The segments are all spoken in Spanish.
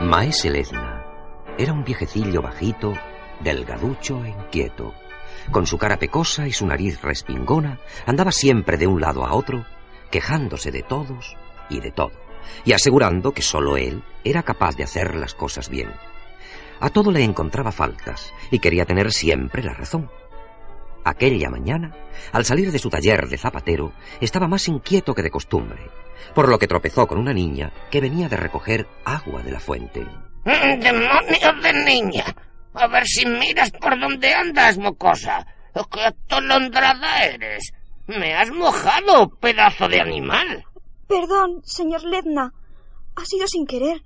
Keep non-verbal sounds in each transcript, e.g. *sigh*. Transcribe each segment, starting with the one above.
Maese Lezna era un viejecillo bajito, delgaducho e inquieto. Con su cara pecosa y su nariz respingona, andaba siempre de un lado a otro, quejándose de todos y de todo, y asegurando que sólo él era capaz de hacer las cosas bien. A todo le encontraba faltas y quería tener siempre la razón. Aquella mañana, al salir de su taller de zapatero, estaba más inquieto que de costumbre, por lo que tropezó con una niña que venía de recoger agua de la fuente. Mm, ¡Demonios de niña! A ver si miras por dónde andas, mocosa. ¡Qué atolondrada eres! ¡Me has mojado, pedazo de animal! Perdón, señor Ledna. Ha sido sin querer.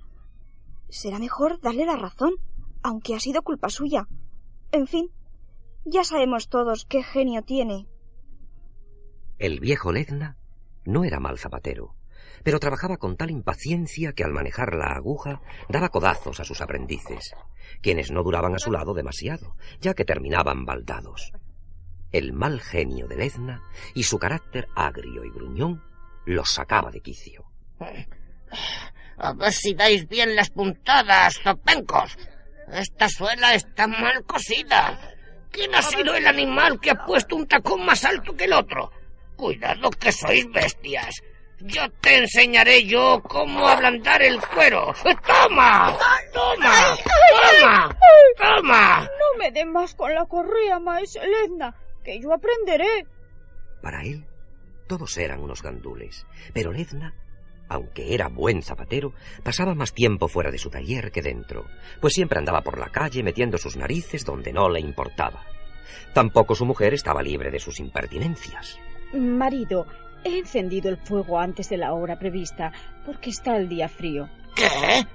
Será mejor darle la razón, aunque ha sido culpa suya. En fin, ya sabemos todos qué genio tiene. El viejo Ledna no era mal zapatero, pero trabajaba con tal impaciencia que al manejar la aguja daba codazos a sus aprendices, quienes no duraban a su lado demasiado, ya que terminaban baldados. El mal genio de Ledna y su carácter agrio y gruñón los sacaba de quicio. A ver si dais bien las puntadas, zopencos. Esta suela está mal cosida. ¿Quién ha sido el animal que ha puesto un tacón más alto que el otro? Cuidado que sois bestias. Yo te enseñaré yo cómo ablandar el cuero. *laughs* ¡Toma! ¡Toma! ¡Toma! ¡Toma! No me den más con la correa, maese Ledna, que yo aprenderé. Para él, todos eran unos gandules, pero Ledna, aunque era buen zapatero, pasaba más tiempo fuera de su taller que dentro, pues siempre andaba por la calle metiendo sus narices donde no le importaba. Tampoco su mujer estaba libre de sus impertinencias. Marido, he encendido el fuego antes de la hora prevista porque está el día frío. ¿Qué?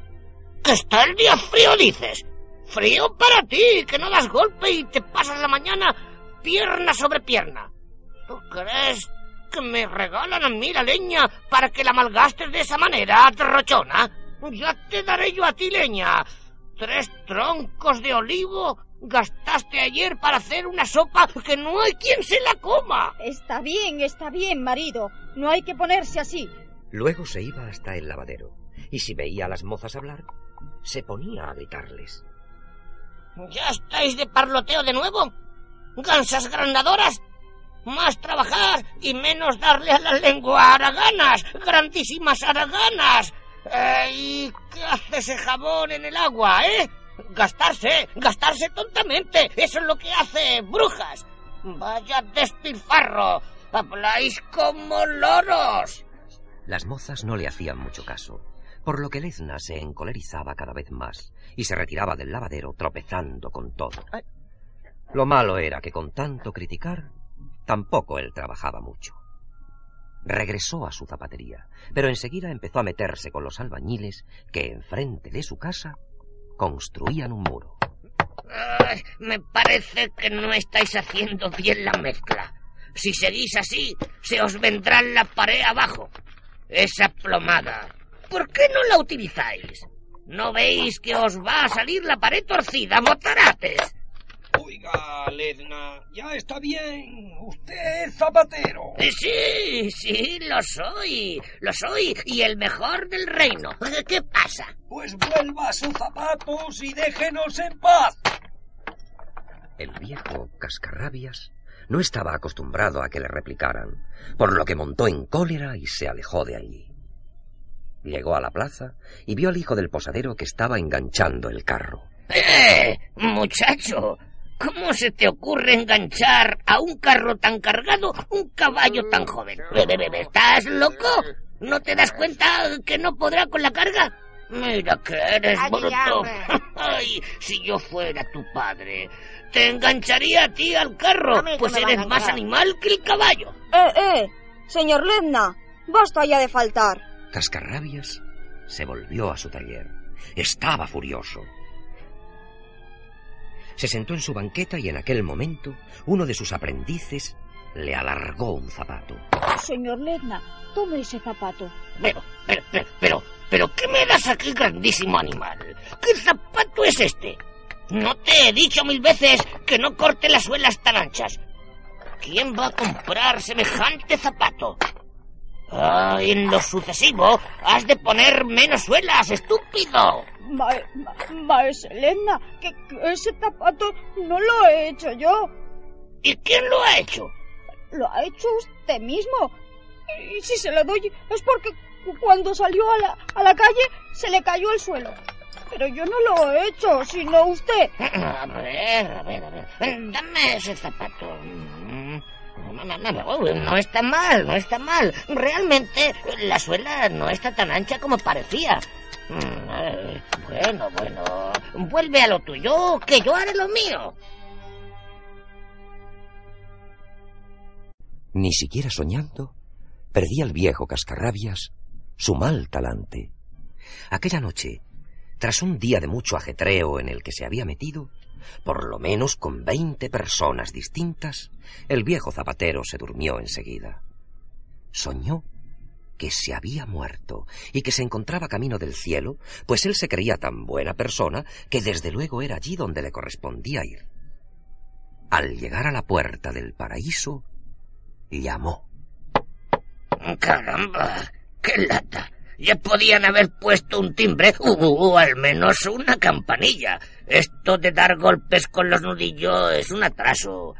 ¿Que está el día frío, dices? Frío para ti, que no das golpe y te pasas la mañana pierna sobre pierna. ¿Tú crees que me regalan a mí la leña para que la malgastes de esa manera, trochona? Ya te daré yo a ti leña. Tres troncos de olivo gastaste ayer para hacer una sopa que no hay quien se la coma. Está bien, está bien, marido. No hay que ponerse así. Luego se iba hasta el lavadero, y si veía a las mozas hablar, se ponía a gritarles. ¿Ya estáis de parloteo de nuevo? ¿Gansas grandadoras? Más trabajar y menos darle a la lengua haraganas, grandísimas haraganas. Eh, ¿Y qué hace ese jabón en el agua, eh? Gastarse, gastarse tontamente. Eso es lo que hace brujas. Vaya despilfarro. Habláis como loros. Las mozas no le hacían mucho caso, por lo que Lezna se encolerizaba cada vez más y se retiraba del lavadero tropezando con todo. Lo malo era que con tanto criticar, tampoco él trabajaba mucho. Regresó a su zapatería, pero enseguida empezó a meterse con los albañiles que enfrente de su casa construían un muro. Me parece que no estáis haciendo bien la mezcla. Si seguís así, se os vendrá la pared abajo. Esa plomada. ¿Por qué no la utilizáis? ¿No veis que os va a salir la pared torcida, motarates? Oiga, Ledna, ya está bien. Usted es zapatero. Eh, Sí, sí, lo soy. Lo soy. Y el mejor del reino. *laughs* ¿Qué pasa? Pues vuelva a sus zapatos y déjenos en paz. El viejo cascarrabias no estaba acostumbrado a que le replicaran, por lo que montó en cólera y se alejó de allí. Llegó a la plaza y vio al hijo del posadero que estaba enganchando el carro. ¡Eh! Muchacho, ¿cómo se te ocurre enganchar a un carro tan cargado un caballo tan joven? Be, be, ¿Estás loco? ¿No te das cuenta que no podrá con la carga? Mira que eres bruto. *laughs* Ay, si yo fuera tu padre, te engancharía a ti al carro, pues eres más animal que el caballo. Eh, eh, señor Ledna, basta ya de faltar. Cascarrabias se volvió a su taller. Estaba furioso. Se sentó en su banqueta y en aquel momento uno de sus aprendices le alargó un zapato. Señor Ledna, tome ese zapato. Pero, pero, pero, pero, pero, ¿qué me das aquí, grandísimo animal? ¿Qué zapato es este? No te he dicho mil veces que no corte las suelas tan anchas. ¿Quién va a comprar semejante zapato? Ah, en lo sucesivo, has de poner menos suelas, estúpido. Ma, ma, maese Ledna, que, que ese zapato no lo he hecho yo. ¿Y quién lo ha hecho? Lo ha hecho usted mismo. Y si se lo doy es porque cu- cuando salió a la, a la calle se le cayó el suelo. Pero yo no lo he hecho, sino usted. *clears throat* A ver, a ver, a ver. Dame ese zapato. No, está mal, no está mal. Realmente la suela no está tan ancha como parecía. Mm, Bueno, bueno. Vuelve a lo tuyo, que yo haré lo mío. Ni siquiera soñando, perdía el viejo cascarrabias su mal talante. Aquella noche, tras un día de mucho ajetreo en el que se había metido, por lo menos con veinte personas distintas, el viejo zapatero se durmió enseguida. Soñó que se había muerto y que se encontraba camino del cielo, pues él se creía tan buena persona que desde luego era allí donde le correspondía ir. Al llegar a la puerta del paraíso, llamó. Caramba, qué lata. Ya podían haber puesto un timbre o, o al menos una campanilla. Esto de dar golpes con los nudillos es un atraso.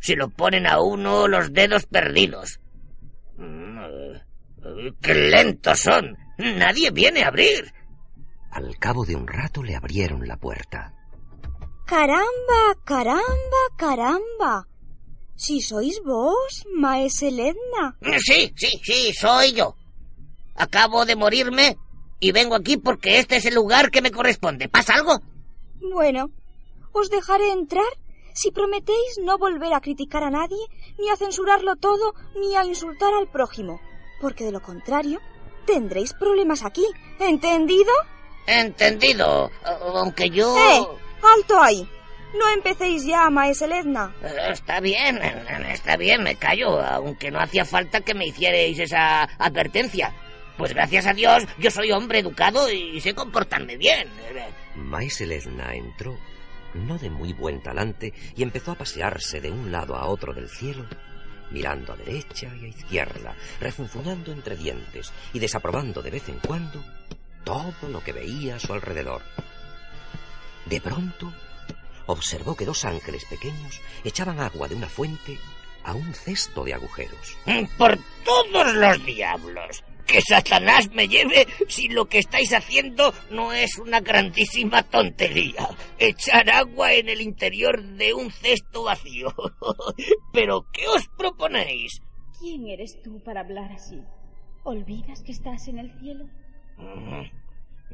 Si lo ponen a uno, los dedos perdidos. Mm, eh, ¡Qué lentos son! Nadie viene a abrir. Al cabo de un rato le abrieron la puerta. Caramba, caramba, caramba. Si sois vos, maese Ledna. Sí, sí, sí, soy yo. Acabo de morirme y vengo aquí porque este es el lugar que me corresponde. ¿Pasa algo? Bueno, os dejaré entrar si prometéis no volver a criticar a nadie, ni a censurarlo todo, ni a insultar al prójimo, porque de lo contrario tendréis problemas aquí, ¿entendido? Entendido. Aunque yo... ¡Eh! ¡Alto ahí! No empecéis ya, maese Ledna. Eh, Está bien, está bien, me callo, aunque no hacía falta que me hicierais esa advertencia. Pues gracias a Dios, yo soy hombre educado y sé comportarme bien. Maese Lesna entró, no de muy buen talante, y empezó a pasearse de un lado a otro del cielo, mirando a derecha y a izquierda, refunfuñando entre dientes y desaprobando de vez en cuando todo lo que veía a su alrededor. De pronto, observó que dos ángeles pequeños echaban agua de una fuente a un cesto de agujeros. Por todos los diablos. Que Satanás me lleve si lo que estáis haciendo no es una grandísima tontería. Echar agua en el interior de un cesto vacío. *laughs* Pero, ¿qué os proponéis? ¿Quién eres tú para hablar así? ¿Olvidas que estás en el cielo? Mm,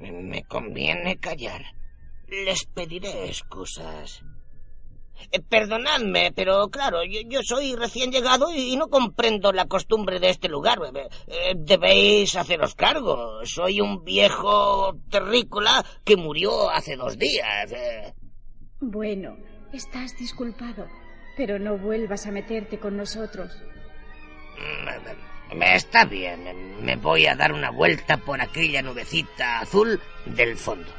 Me, me conviene callar. Les pediré excusas. Eh, perdonadme, pero claro, yo, yo soy recién llegado y no comprendo la costumbre de este lugar. Eh, eh, debéis haceros cargo. Soy un viejo terrícola que murió hace dos días. eh. Bueno, estás disculpado, pero no vuelvas a meterte con nosotros. Mm, Me está bien. Me voy a dar una vuelta por aquella nubecita azul del fondo.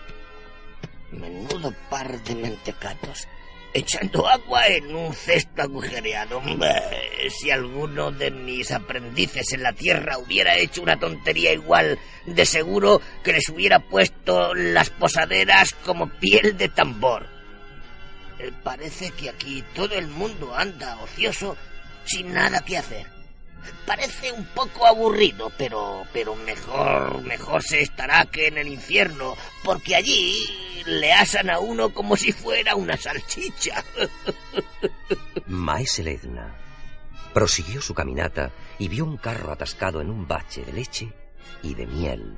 Menudo par de mentecatos. Echando agua en un cesto agujereado. Si alguno de mis aprendices en la tierra hubiera hecho una tontería igual, de seguro que les hubiera puesto las posaderas como piel de tambor. Eh, Parece que aquí todo el mundo anda ocioso sin nada que hacer. Parece un poco aburrido, pero pero mejor mejor se estará que en el infierno, porque allí le asan a uno como si fuera una salchicha. *laughs* Maese Ledna prosiguió su caminata y vio un carro atascado en un bache de leche y de miel.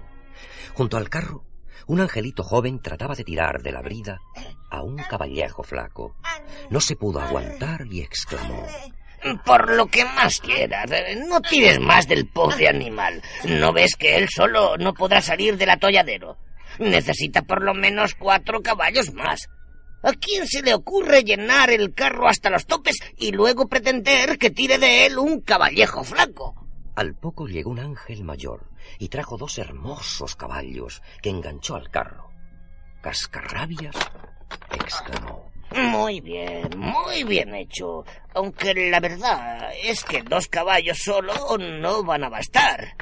Junto al carro, un angelito joven trataba de tirar de la brida a un caballejo flaco. No se pudo aguantar y exclamó. Por lo que más quieras, eh, no tires más del pobre animal. ¿No ves que él solo no podrá salir del atolladero? Necesita por lo menos cuatro caballos más. ¿A quién se le ocurre llenar el carro hasta los topes y luego pretender que tire de él un caballejo flaco? Al poco llegó un ángel mayor y trajo dos hermosos caballos que enganchó al carro. Cascarrabias exclamó. Muy bien, muy bien hecho. Aunque la verdad es que dos caballos solo no van a bastar.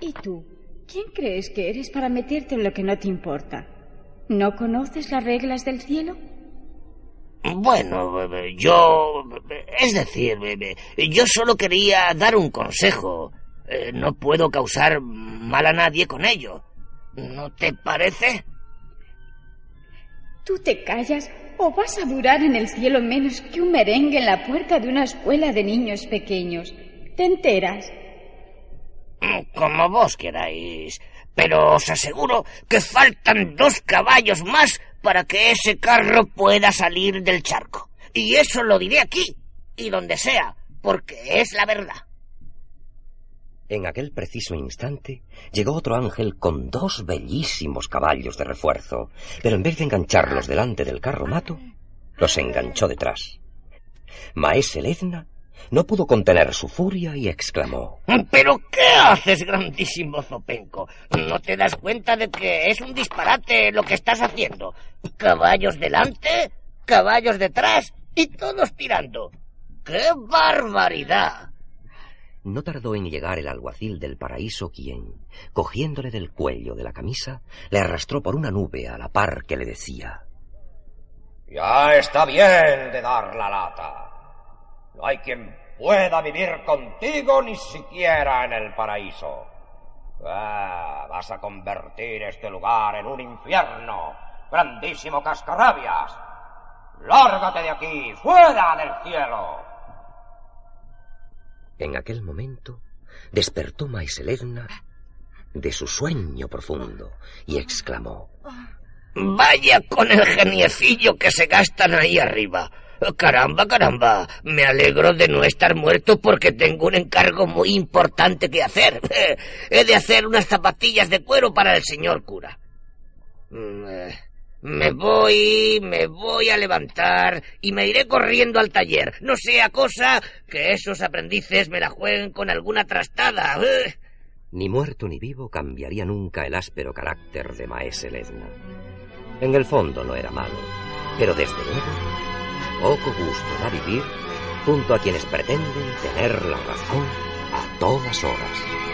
¿Y tú? ¿Quién crees que eres para meterte en lo que no te importa? ¿No conoces las reglas del cielo? Bueno, yo... Es decir, yo solo quería dar un consejo. Eh, no puedo causar mal a nadie con ello. ¿No te parece? Tú te callas o vas a durar en el cielo menos que un merengue en la puerta de una escuela de niños pequeños. ¿Te enteras? Como vos queráis. Pero os aseguro que faltan dos caballos más para que ese carro pueda salir del charco. Y eso lo diré aquí y donde sea, porque es la verdad. En aquel preciso instante llegó otro ángel con dos bellísimos caballos de refuerzo, pero en vez de engancharlos delante del carro mato, los enganchó detrás. Maese Lezna no pudo contener su furia y exclamó ¿Pero qué haces, grandísimo Zopenco? ¿No te das cuenta de que es un disparate lo que estás haciendo? Caballos delante, caballos detrás y todos tirando. ¡Qué barbaridad! No tardó en llegar el alguacil del paraíso quien, cogiéndole del cuello de la camisa, le arrastró por una nube a la par que le decía Ya está bien de dar la lata. No hay quien pueda vivir contigo ni siquiera en el paraíso. Ah, vas a convertir este lugar en un infierno, grandísimo cascarrabias. Lárgate de aquí, fuera del cielo. En aquel momento despertó Maiselevna de su sueño profundo y exclamó Vaya con el geniecillo que se gastan ahí arriba. Caramba, caramba. Me alegro de no estar muerto porque tengo un encargo muy importante que hacer. *laughs* He de hacer unas zapatillas de cuero para el señor cura. Eh, me voy, me voy a levantar y me iré corriendo al taller. No sea cosa que esos aprendices me la jueguen con alguna trastada. Ni muerto ni vivo cambiaría nunca el áspero carácter de Maese Lezna. En el fondo no era malo, pero desde luego poco gusto da vivir junto a quienes pretenden tener la razón a todas horas.